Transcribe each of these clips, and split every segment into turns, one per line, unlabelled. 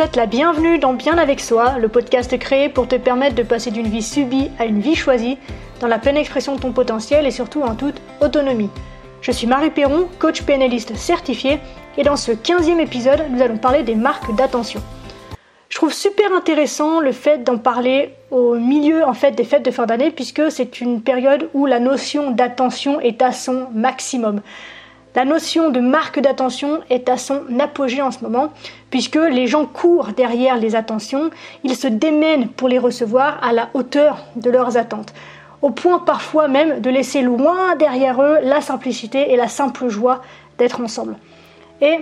te souhaite la bienvenue dans Bien avec soi, le podcast créé pour te permettre de passer d'une vie subie à une vie choisie, dans la pleine expression de ton potentiel et surtout en toute autonomie. Je suis Marie Perron, coach PNListe certifié, et dans ce 15e épisode, nous allons parler des marques d'attention. Je trouve super intéressant le fait d'en parler au milieu en fait des fêtes de fin d'année puisque c'est une période où la notion d'attention est à son maximum. La notion de marque d'attention est à son apogée en ce moment, puisque les gens courent derrière les attentions, ils se démènent pour les recevoir à la hauteur de leurs attentes, au point parfois même de laisser loin derrière eux la simplicité et la simple joie d'être ensemble. Et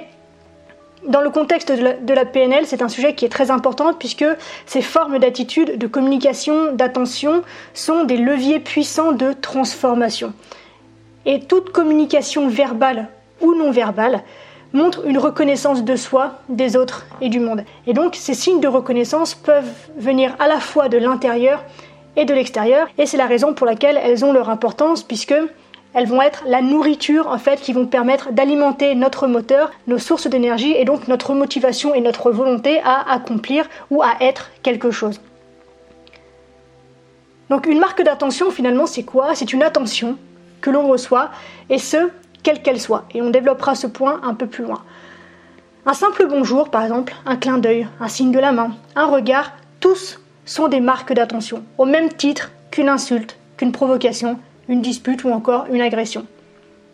dans le contexte de la, PNL, c'est un sujet qui est très important puisque ces formes d'attitude, de communication, d'attention sont des leviers puissants de transformation. Et toute communication verbale ou non verbale montre une reconnaissance de soi, des autres et du monde. Et donc ces signes de reconnaissance peuvent venir à la fois de l'intérieur et de l'extérieur, et c'est la raison pour laquelle elles ont leur importance puisque elles vont être la nourriture en fait qui vont permettre d'alimenter notre moteur, nos sources d'énergie et donc notre motivation et notre volonté à accomplir ou à être quelque chose. Donc une marque d'attention finalement c'est quoi? C'est une attention que l'on reçoit et ce quelle qu'elle soit et on développera ce point un peu plus loin. Un simple bonjour par exemple, un clin d'œil, un signe de la main, un regard, tous sont des marques d'attention au même titre qu'une insulte, qu'une provocation, une dispute ou encore une agression.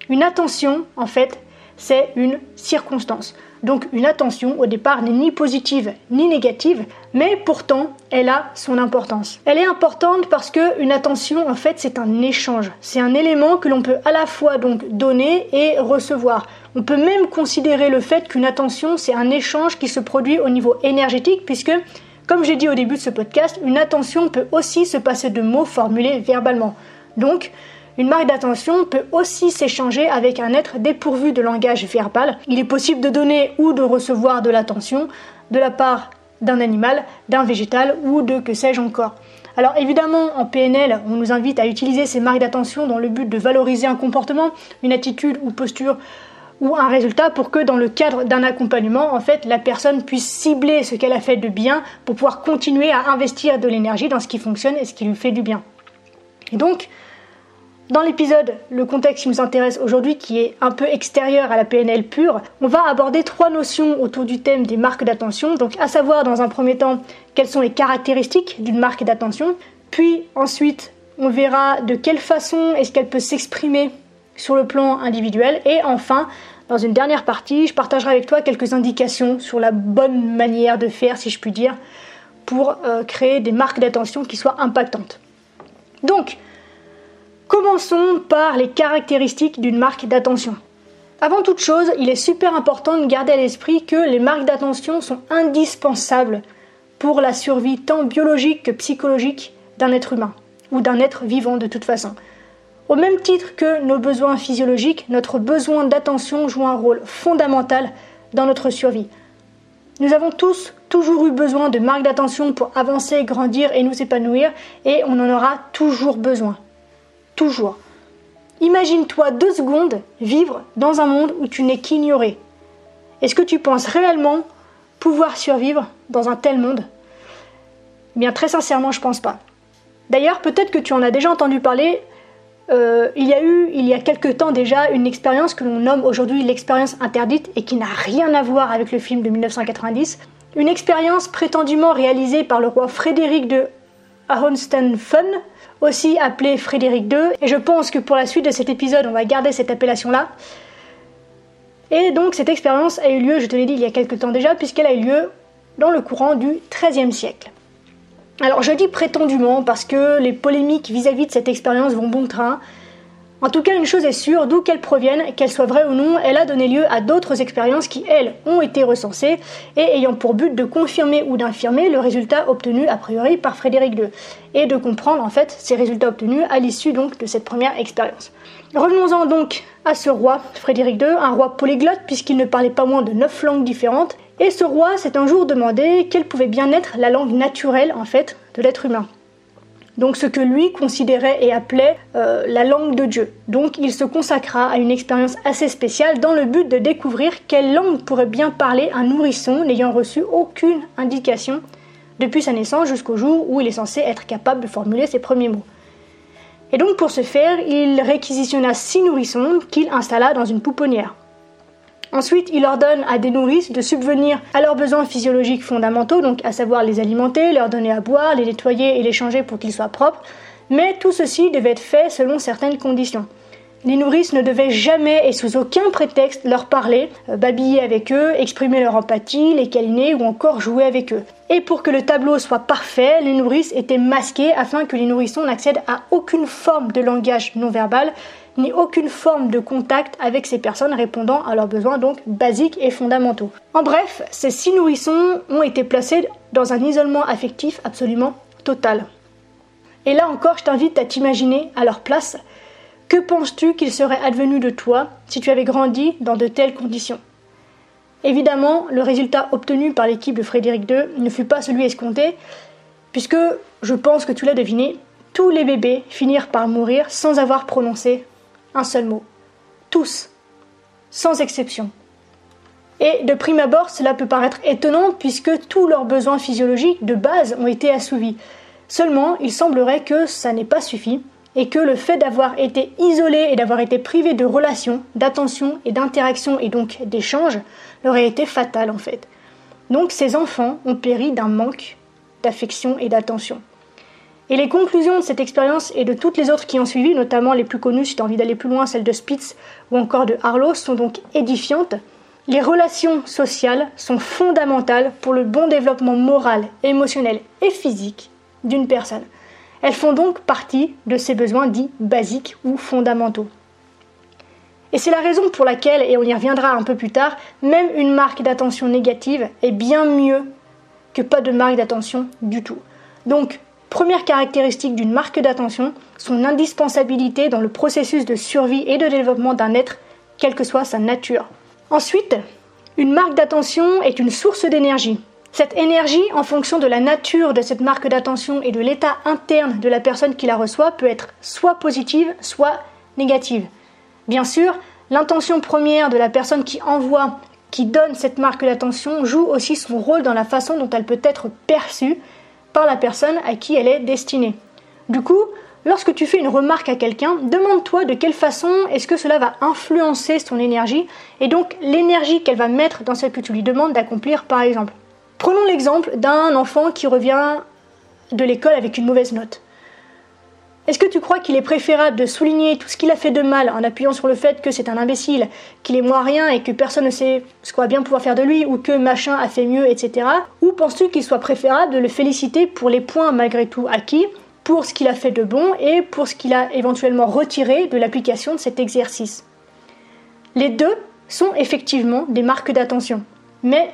Une attention, en fait, c'est une circonstance. Donc une attention au départ n'est ni positive ni négative, mais pourtant elle a son importance. Elle est importante parce que une attention en fait c'est un échange, c'est un élément que l'on peut à la fois donc donner et recevoir. On peut même considérer le fait qu'une attention c'est un échange qui se produit au niveau énergétique puisque comme j'ai dit au début de ce podcast, une attention peut aussi se passer de mots formulés verbalement. Donc, une marque d'attention peut aussi s'échanger avec un être dépourvu de langage verbal. Il est possible de donner ou de recevoir de l'attention de la part d'un animal, d'un végétal ou de que sais-je encore. Alors évidemment, en PNL, on nous invite à utiliser ces marques d'attention dans le but de valoriser un comportement, une attitude ou posture ou un résultat pour que dans le cadre d'un accompagnement, en fait, la personne puisse cibler ce qu'elle a fait de bien pour pouvoir continuer à investir de l'énergie dans ce qui fonctionne et ce qui lui fait du bien. Et donc, dans l'épisode, le contexte qui nous intéresse aujourd'hui, qui est un peu extérieur à la PNL pure, on va aborder trois notions autour du thème des marques d'attention. Donc, à savoir, dans un premier temps, quelles sont les caractéristiques d'une marque d'attention. Puis, ensuite, on verra de quelle façon est-ce qu'elle peut s'exprimer sur le plan individuel. Et enfin, dans une dernière partie, je partagerai avec toi quelques indications sur la bonne manière de faire, si je puis dire, pour euh, créer des marques d'attention qui soient impactantes. Donc, Commençons par les caractéristiques d'une marque d'attention. Avant toute chose, il est super important de garder à l'esprit que les marques d'attention sont indispensables pour la survie tant biologique que psychologique d'un être humain ou d'un être vivant de toute façon. Au même titre que nos besoins physiologiques, notre besoin d'attention joue un rôle fondamental dans notre survie. Nous avons tous toujours eu besoin de marques d'attention pour avancer, grandir et nous épanouir, et on en aura toujours besoin. Toujours. Imagine-toi deux secondes vivre dans un monde où tu n'es qu'ignoré. Est-ce que tu penses réellement pouvoir survivre dans un tel monde? Eh Bien très sincèrement, je pense pas. D'ailleurs, peut-être que tu en as déjà entendu parler. Euh, il y a eu, il y a quelque temps déjà, une expérience que l'on nomme aujourd'hui l'expérience interdite et qui n'a rien à voir avec le film de 1990. Une expérience prétendument réalisée par le roi Frédéric de Hohenstaufen, aussi appelé Frédéric II, et je pense que pour la suite de cet épisode, on va garder cette appellation-là. Et donc cette expérience a eu lieu, je te l'ai dit, il y a quelques temps déjà, puisqu'elle a eu lieu dans le courant du XIIIe siècle. Alors je dis prétendument parce que les polémiques vis-à-vis de cette expérience vont bon train, en tout cas, une chose est sûre, d'où qu'elle provienne, qu'elle soit vraie ou non, elle a donné lieu à d'autres expériences qui, elles, ont été recensées et ayant pour but de confirmer ou d'infirmer le résultat obtenu a priori par Frédéric II et de comprendre en fait ces résultats obtenus à l'issue donc de cette première expérience. Revenons-en donc à ce roi, Frédéric II, un roi polyglotte puisqu'il ne parlait pas moins de neuf langues différentes. Et ce roi s'est un jour demandé quelle pouvait bien être la langue naturelle en fait de l'être humain. Donc ce que lui considérait et appelait euh, la langue de Dieu. Donc il se consacra à une expérience assez spéciale dans le but de découvrir quelle langue pourrait bien parler un nourrisson n'ayant reçu aucune indication depuis sa naissance jusqu'au jour où il est censé être capable de formuler ses premiers mots. Et donc pour ce faire, il réquisitionna six nourrissons qu'il installa dans une pouponnière. Ensuite, il ordonne à des nourrices de subvenir à leurs besoins physiologiques fondamentaux, donc à savoir les alimenter, leur donner à boire, les nettoyer et les changer pour qu'ils soient propres, mais tout ceci devait être fait selon certaines conditions. Les nourrices ne devaient jamais et sous aucun prétexte leur parler, euh, babiller avec eux, exprimer leur empathie, les câliner ou encore jouer avec eux. Et pour que le tableau soit parfait, les nourrices étaient masquées afin que les nourrissons n'accèdent à aucune forme de langage non verbal ni aucune forme de contact avec ces personnes répondant à leurs besoins donc basiques et fondamentaux. En bref, ces six nourrissons ont été placés dans un isolement affectif absolument total. Et là encore, je t'invite à t'imaginer à leur place. Que penses-tu qu'il serait advenu de toi si tu avais grandi dans de telles conditions? Évidemment, le résultat obtenu par l'équipe de Frédéric II ne fut pas celui escompté, puisque, je pense que tu l'as deviné, tous les bébés finirent par mourir sans avoir prononcé un seul mot. Tous, sans exception. Et de prime abord, cela peut paraître étonnant puisque tous leurs besoins physiologiques de base ont été assouvis. Seulement, il semblerait que ça n'ait pas suffi et que le fait d'avoir été isolés et d'avoir été privés de relations, d'attention et d'interaction et donc d'échanges leur a été fatal en fait. Donc ces enfants ont péri d'un manque d'affection et d'attention. Et les conclusions de cette expérience et de toutes les autres qui ont suivi, notamment les plus connues si tu as envie d'aller plus loin, celles de Spitz ou encore de Harlow, sont donc édifiantes. Les relations sociales sont fondamentales pour le bon développement moral, émotionnel et physique d'une personne. Elles font donc partie de ses besoins dits basiques ou fondamentaux. Et c'est la raison pour laquelle, et on y reviendra un peu plus tard, même une marque d'attention négative est bien mieux que pas de marque d'attention du tout. Donc, Première caractéristique d'une marque d'attention, son indispensabilité dans le processus de survie et de développement d'un être, quelle que soit sa nature. Ensuite, une marque d'attention est une source d'énergie. Cette énergie, en fonction de la nature de cette marque d'attention et de l'état interne de la personne qui la reçoit, peut être soit positive, soit négative. Bien sûr, l'intention première de la personne qui envoie, qui donne cette marque d'attention, joue aussi son rôle dans la façon dont elle peut être perçue par la personne à qui elle est destinée. Du coup, lorsque tu fais une remarque à quelqu'un, demande-toi de quelle façon est-ce que cela va influencer son énergie et donc l'énergie qu'elle va mettre dans ce que tu lui demandes d'accomplir par exemple. Prenons l'exemple d'un enfant qui revient de l'école avec une mauvaise note. Est-ce que tu crois qu'il est préférable de souligner tout ce qu'il a fait de mal en appuyant sur le fait que c'est un imbécile, qu'il est moins rien et que personne ne sait ce qu'on va bien pouvoir faire de lui ou que machin a fait mieux, etc. Ou penses-tu qu'il soit préférable de le féliciter pour les points malgré tout acquis, pour ce qu'il a fait de bon et pour ce qu'il a éventuellement retiré de l'application de cet exercice? Les deux sont effectivement des marques d'attention, mais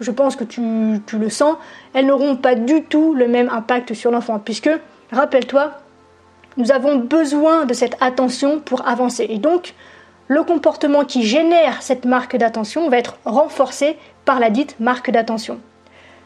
je pense que tu, le sens, elles n'auront pas du tout le même impact sur l'enfant, puisque, rappelle-toi, nous avons besoin de cette attention pour avancer. Et donc, le comportement qui génère cette marque d'attention va être renforcé par la dite marque d'attention.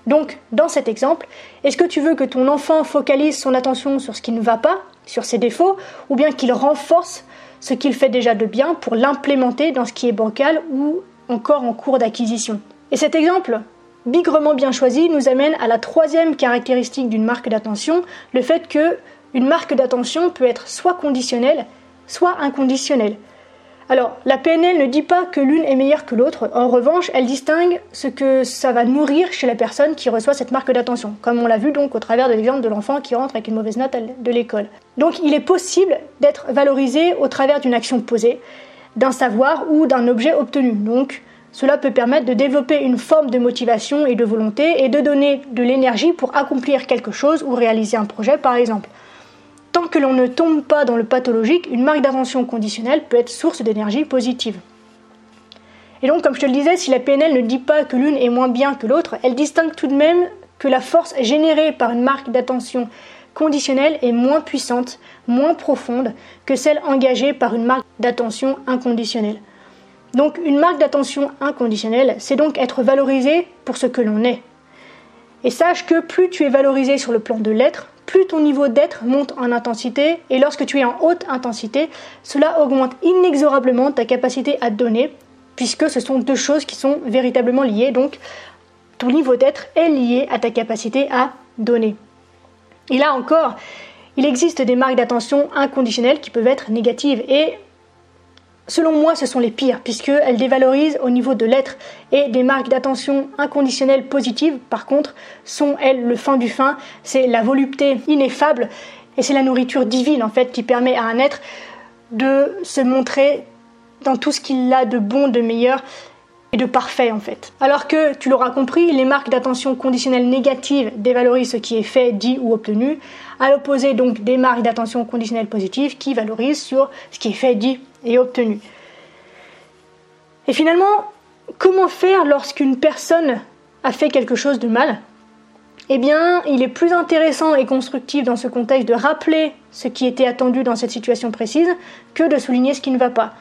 Donc, dans cet exemple, est-ce que tu veux que ton enfant focalise son attention sur ce qui ne va pas, sur ses défauts, ou bien qu'il renforce ce qu'il fait déjà de bien pour l'implémenter dans ce qui est bancal ou encore en cours d'acquisition? Et cet exemple, bigrement bien choisi, nous amène à la troisième caractéristique d'une marque d'attention, le fait que une marque d'attention peut être soit conditionnelle, soit inconditionnelle. Alors, la PNL ne dit pas que l'une est meilleure que l'autre, en revanche, elle distingue ce que ça va nourrir chez la personne qui reçoit cette marque d'attention, comme on l'a vu donc au travers de l'exemple de l'enfant qui rentre avec une mauvaise note de l'école. Donc, il est possible d'être valorisé au travers d'une action posée, d'un savoir ou d'un objet obtenu. Donc, cela peut permettre de développer une forme de motivation et de volonté et de donner de l'énergie pour accomplir quelque chose ou réaliser un projet par exemple. Tant que l'on ne tombe pas dans le pathologique, une marque d'attention conditionnelle peut être source d'énergie positive. Et donc, comme je te le disais, si la PNL ne dit pas que l'une est moins bien que l'autre, elle distingue tout de même que la force générée par une marque d'attention conditionnelle est moins puissante, moins profonde que celle engagée par une marque d'attention inconditionnelle. Donc une marque d'attention inconditionnelle, c'est donc être valorisé pour ce que l'on est. Et sache que plus tu es valorisé sur le plan de l'être, plus ton niveau d'être monte en intensité, et lorsque tu es en haute intensité, cela augmente inexorablement ta capacité à donner, puisque ce sont deux choses qui sont véritablement liées. Donc, ton niveau d'être est lié à ta capacité à donner. Et là encore, il existe des marques d'attention inconditionnelles qui peuvent être négatives, et Selon moi, ce sont les pires, puisqu'elles dévalorisent au niveau de l'être, et des marques d'attention inconditionnelles positives, par contre, sont, elles, le fin du fin, c'est la volupté ineffable, et c'est la nourriture divine, en fait, qui permet à un être de se montrer dans tout ce qu'il a de bon, de meilleur, et de parfait en fait. Alors que, tu l'auras compris, les marques d'attention conditionnelles négatives dévalorisent ce qui est fait, dit ou obtenu, à l'opposé donc des marques d'attention conditionnelles positives qui valorisent sur ce qui est fait, dit et obtenu. Et finalement, comment faire lorsqu'une personne a fait quelque chose de mal? Eh bien, il est plus intéressant et constructif dans ce contexte de rappeler ce qui était attendu dans cette situation précise que de souligner ce qui ne va pas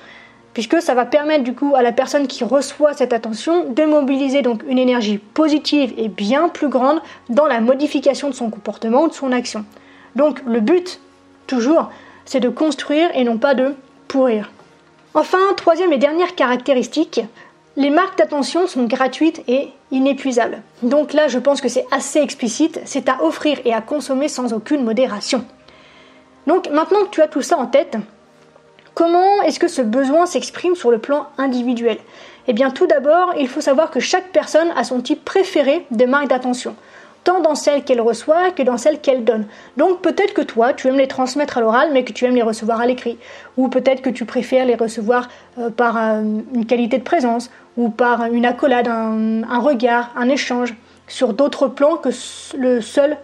puisque ça va permettre du coup à la personne qui reçoit cette attention de mobiliser donc une énergie positive et bien plus grande dans la modification de son comportement ou de son action. Donc le but, toujours, c'est de construire et non pas de pourrir. Enfin, troisième et dernière caractéristique, les marques d'attention sont gratuites et inépuisables. Donc là, je pense que c'est assez explicite, c'est à offrir et à consommer sans aucune modération. Donc maintenant que tu as tout ça en tête, Comment est-ce que ce besoin s'exprime sur le plan individuel? Eh bien tout d'abord, il faut savoir que chaque personne a son type préféré de marque d'attention, tant dans celle qu'elle reçoit que dans celle qu'elle donne. Donc peut-être que toi, tu aimes les transmettre à l'oral, mais que tu aimes les recevoir à l'écrit. Ou peut-être que tu préfères les recevoir euh, par euh, une qualité de présence, ou par une accolade, un regard, un échange, sur d'autres plans que le seul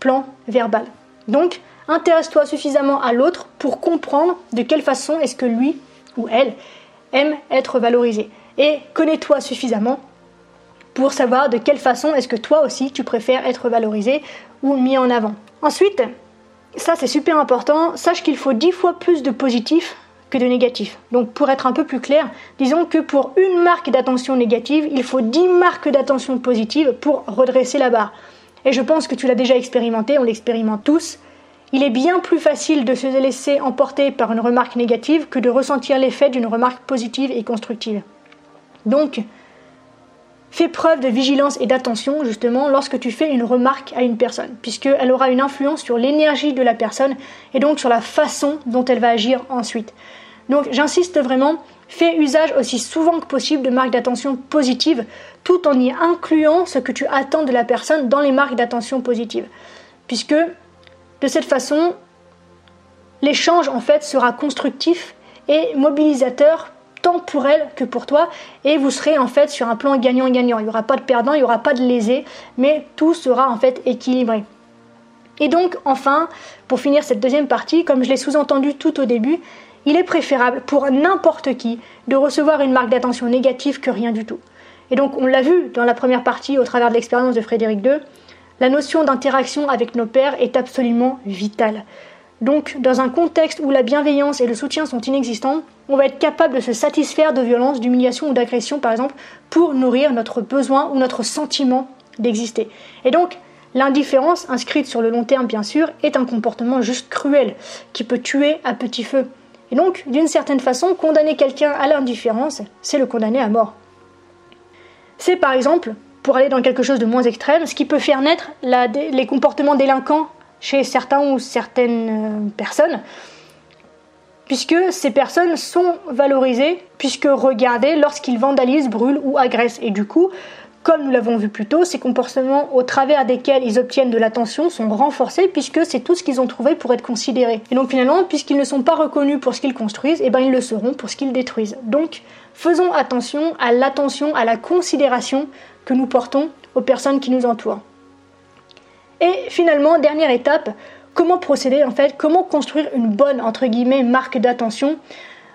plan verbal. Donc, Intéresse-toi suffisamment à l'autre pour comprendre de quelle façon est-ce que lui ou elle aime être valorisé. Et connais-toi suffisamment pour savoir de quelle façon est-ce que toi aussi tu préfères être valorisé ou mis en avant. Ensuite, ça c'est super important, sache qu'il faut dix fois plus de positifs que de négatifs. Donc pour être un peu plus clair, disons que pour une marque d'attention négative, il faut 10 marques d'attention positive pour redresser la barre. Et je pense que tu l'as déjà expérimenté, on l'expérimente tous. Il est bien plus facile de se laisser emporter par une remarque négative que de ressentir l'effet d'une remarque positive et constructive. Donc, fais preuve de vigilance et d'attention justement lorsque tu fais une remarque à une personne, puisqu'elle aura une influence sur l'énergie de la personne et donc sur la façon dont elle va agir ensuite. Donc j'insiste vraiment, fais usage aussi souvent que possible de marques d'attention positives, tout en y incluant ce que tu attends de la personne dans les marques d'attention positives. Puisque de cette façon, l'échange en fait sera constructif et mobilisateur tant pour elle que pour toi et vous serez en fait sur un plan gagnant-gagnant. Il n'y aura pas de perdant, il n'y aura pas de lésé, mais tout sera en fait équilibré. Et donc enfin, pour finir cette deuxième partie, comme je l'ai sous-entendu tout au début, il est préférable pour n'importe qui de recevoir une marque d'attention négative que rien du tout. Et donc on l'a vu dans la première partie au travers de l'expérience de Frédéric II, la notion d'interaction avec nos pères est absolument vitale. Donc, dans un contexte où la bienveillance et le soutien sont inexistants, on va être capable de se satisfaire de violence, d'humiliation ou d'agression, par exemple, pour nourrir notre besoin ou notre sentiment d'exister. Et donc, l'indifférence, inscrite sur le long terme bien sûr, est un comportement juste cruel, qui peut tuer à petit feu. Et donc, d'une certaine façon, condamner quelqu'un à l'indifférence, c'est le condamner à mort. C'est par exemple pour aller dans quelque chose de moins extrême, ce qui peut faire naître les comportements délinquants chez certains ou certaines euh, personnes, puisque ces personnes sont valorisées, puisque regardées lorsqu'ils vandalisent, brûlent ou agressent. Et du coup, comme nous l'avons vu plus tôt, ces comportements au travers desquels ils obtiennent de l'attention sont renforcés puisque c'est tout ce qu'ils ont trouvé pour être considérés. Et donc finalement, puisqu'ils ne sont pas reconnus pour ce qu'ils construisent, eh ben ils le seront pour ce qu'ils détruisent. Donc faisons attention à l'attention, à la considération que nous portons aux personnes qui nous entourent. Et finalement, dernière étape, comment procéder en fait, comment construire une bonne entre guillemets marque d'attention.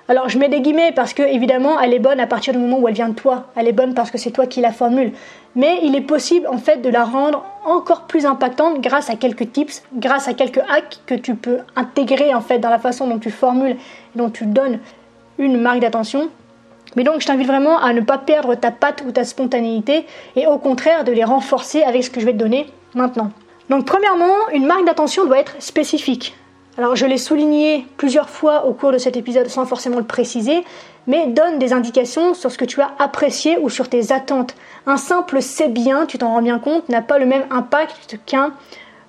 Alors je mets des guillemets parce que évidemment elle est bonne à partir du moment où elle vient de toi, elle est bonne parce que c'est toi qui la formule. Mais il est possible en fait de la rendre encore plus impactante grâce à quelques tips, grâce à quelques hacks que tu peux intégrer en fait dans la façon dont tu formules, dont tu donnes une marque d'attention mais donc je t'invite vraiment à ne pas perdre ta patte ou ta spontanéité et au contraire de les renforcer avec ce que je vais te donner maintenant. Donc premièrement, une marque d'attention doit être spécifique. Alors je l'ai souligné plusieurs fois au cours de cet épisode sans forcément le préciser, mais donne des indications sur ce que tu as apprécié ou sur tes attentes. Un simple c'est bien, tu t'en rends bien compte, n'a pas le même impact qu'un,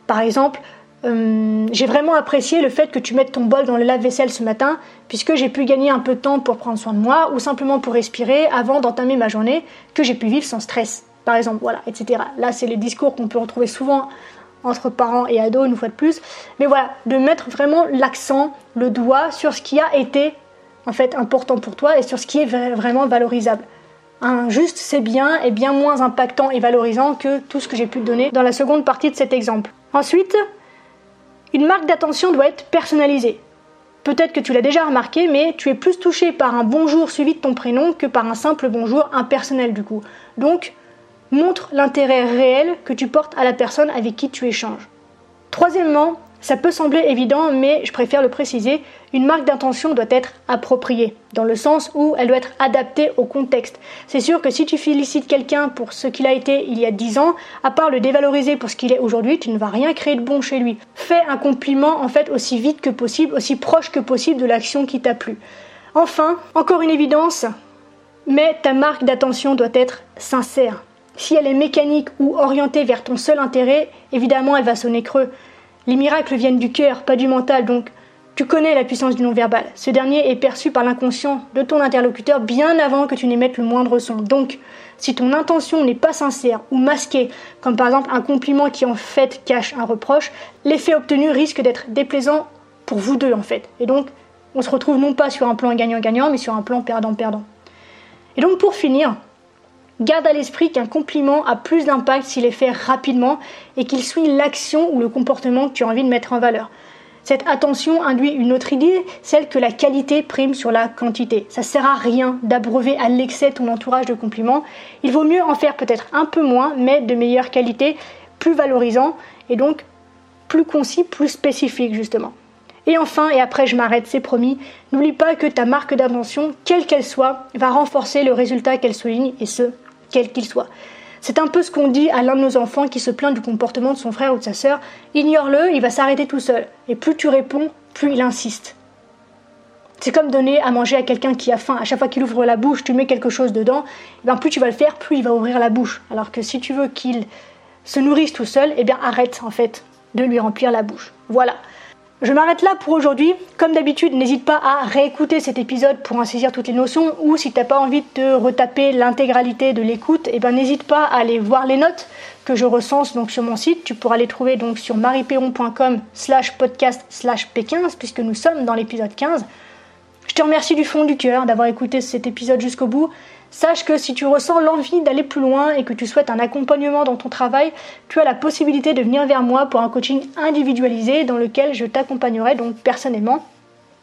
par exemple, euh, j'ai vraiment apprécié le fait que tu mettes ton bol dans le lave-vaisselle ce matin, puisque j'ai pu gagner un peu de temps pour prendre soin de moi, ou simplement pour respirer avant d'entamer ma journée, que j'ai pu vivre sans stress, par exemple, voilà, etc. Là, c'est les discours qu'on peut retrouver souvent entre parents et ados, une fois de plus. Mais voilà, de mettre vraiment l'accent, le doigt sur ce qui a été en fait important pour toi et sur ce qui est vraiment valorisable. Un juste c'est bien est bien moins impactant et valorisant que tout ce que j'ai pu te donner dans la seconde partie de cet exemple. Ensuite, une marque d'attention doit être personnalisée. Peut-être que tu l'as déjà remarqué, mais tu es plus touché par un bonjour suivi de ton prénom que par un simple bonjour impersonnel du coup. Donc, montre l'intérêt réel que tu portes à la personne avec qui tu échanges. Troisièmement, ça peut sembler évident, mais je préfère le préciser, une marque d'intention doit être appropriée, dans le sens où elle doit être adaptée au contexte. C'est sûr que si tu félicites quelqu'un pour ce qu'il a été il y a 10 ans, à part le dévaloriser pour ce qu'il est aujourd'hui, tu ne vas rien créer de bon chez lui. Fais un compliment en fait aussi vite que possible, aussi proche que possible de l'action qui t'a plu. Enfin, encore une évidence, mais ta marque d'attention doit être sincère. Si elle est mécanique ou orientée vers ton seul intérêt, évidemment elle va sonner creux. Les miracles viennent du cœur, pas du mental, donc tu connais la puissance du non-verbal. Ce dernier est perçu par l'inconscient de ton interlocuteur bien avant que tu n'émettes le moindre son. Donc, si ton intention n'est pas sincère ou masquée, comme par exemple un compliment qui en fait cache un reproche, l'effet obtenu risque d'être déplaisant pour vous deux en fait. Et donc, on se retrouve non pas sur un plan gagnant-gagnant, mais sur un plan perdant-perdant. Et donc, pour finir, Garde à l'esprit qu'un compliment a plus d'impact s'il est fait rapidement et qu'il suit l'action ou le comportement que tu as envie de mettre en valeur. Cette attention induit une autre idée, celle que la qualité prime sur la quantité. Ça sert à rien d'abreuver à l'excès ton entourage de compliments. Il vaut mieux en faire peut-être un peu moins, mais de meilleure qualité, plus valorisant et donc plus concis, plus spécifique justement. Et enfin, et après je m'arrête, c'est promis, n'oublie pas que ta marque d'intention, quelle qu'elle soit, va renforcer le résultat qu'elle souligne, et ce, quel qu'il soit. C'est un peu ce qu'on dit à l'un de nos enfants qui se plaint du comportement de son frère ou de sa sœur. Ignore-le, il va s'arrêter tout seul. Et plus tu réponds, plus il insiste. C'est comme donner à manger à quelqu'un qui a faim. À chaque fois qu'il ouvre la bouche, tu mets quelque chose dedans. Et eh bien plus tu vas le faire, plus il va ouvrir la bouche. Alors que si tu veux qu'il se nourrisse tout seul, eh bien arrête en fait de lui remplir la bouche. Voilà. Je m'arrête là pour aujourd'hui. Comme d'habitude, n'hésite pas à réécouter cet épisode pour en saisir toutes les notions ou si t'as pas envie de retaper l'intégralité de l'écoute, eh ben n'hésite pas à aller voir les notes que je recense donc sur mon site. Tu pourras les trouver donc sur marieperron.com slash podcast slash P15 puisque nous sommes dans l'épisode 15. Je te remercie du fond du cœur d'avoir écouté cet épisode jusqu'au bout. Sache que si tu ressens l'envie d'aller plus loin et que tu souhaites un accompagnement dans ton travail, tu as la possibilité de venir vers moi pour un coaching individualisé dans lequel je t'accompagnerai donc personnellement.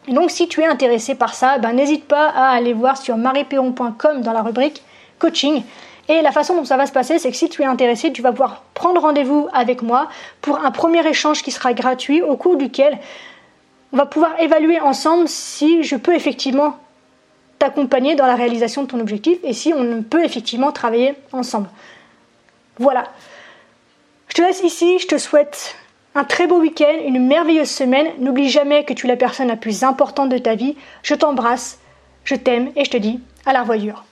Donc si tu es intéressé par ça, ben, n'hésite pas à aller voir sur marieperron.com dans la rubrique coaching. Et la façon dont ça va se passer, c'est que si tu es intéressé, tu vas pouvoir prendre rendez-vous avec moi pour un premier échange qui sera gratuit au cours duquel on va pouvoir évaluer ensemble si je peux effectivement t'accompagner dans la réalisation de ton objectif et si on peut effectivement travailler ensemble. Voilà. Je te laisse ici, je te souhaite un très beau week-end, une merveilleuse semaine. N'oublie jamais que tu es la personne la plus importante de ta vie. Je t'embrasse, je t'aime et je te dis à la revoyure.